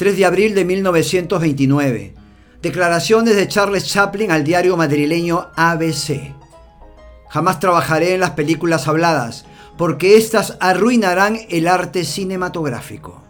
3 de abril de 1929. Declaraciones de Charles Chaplin al diario madrileño ABC. Jamás trabajaré en las películas habladas, porque éstas arruinarán el arte cinematográfico.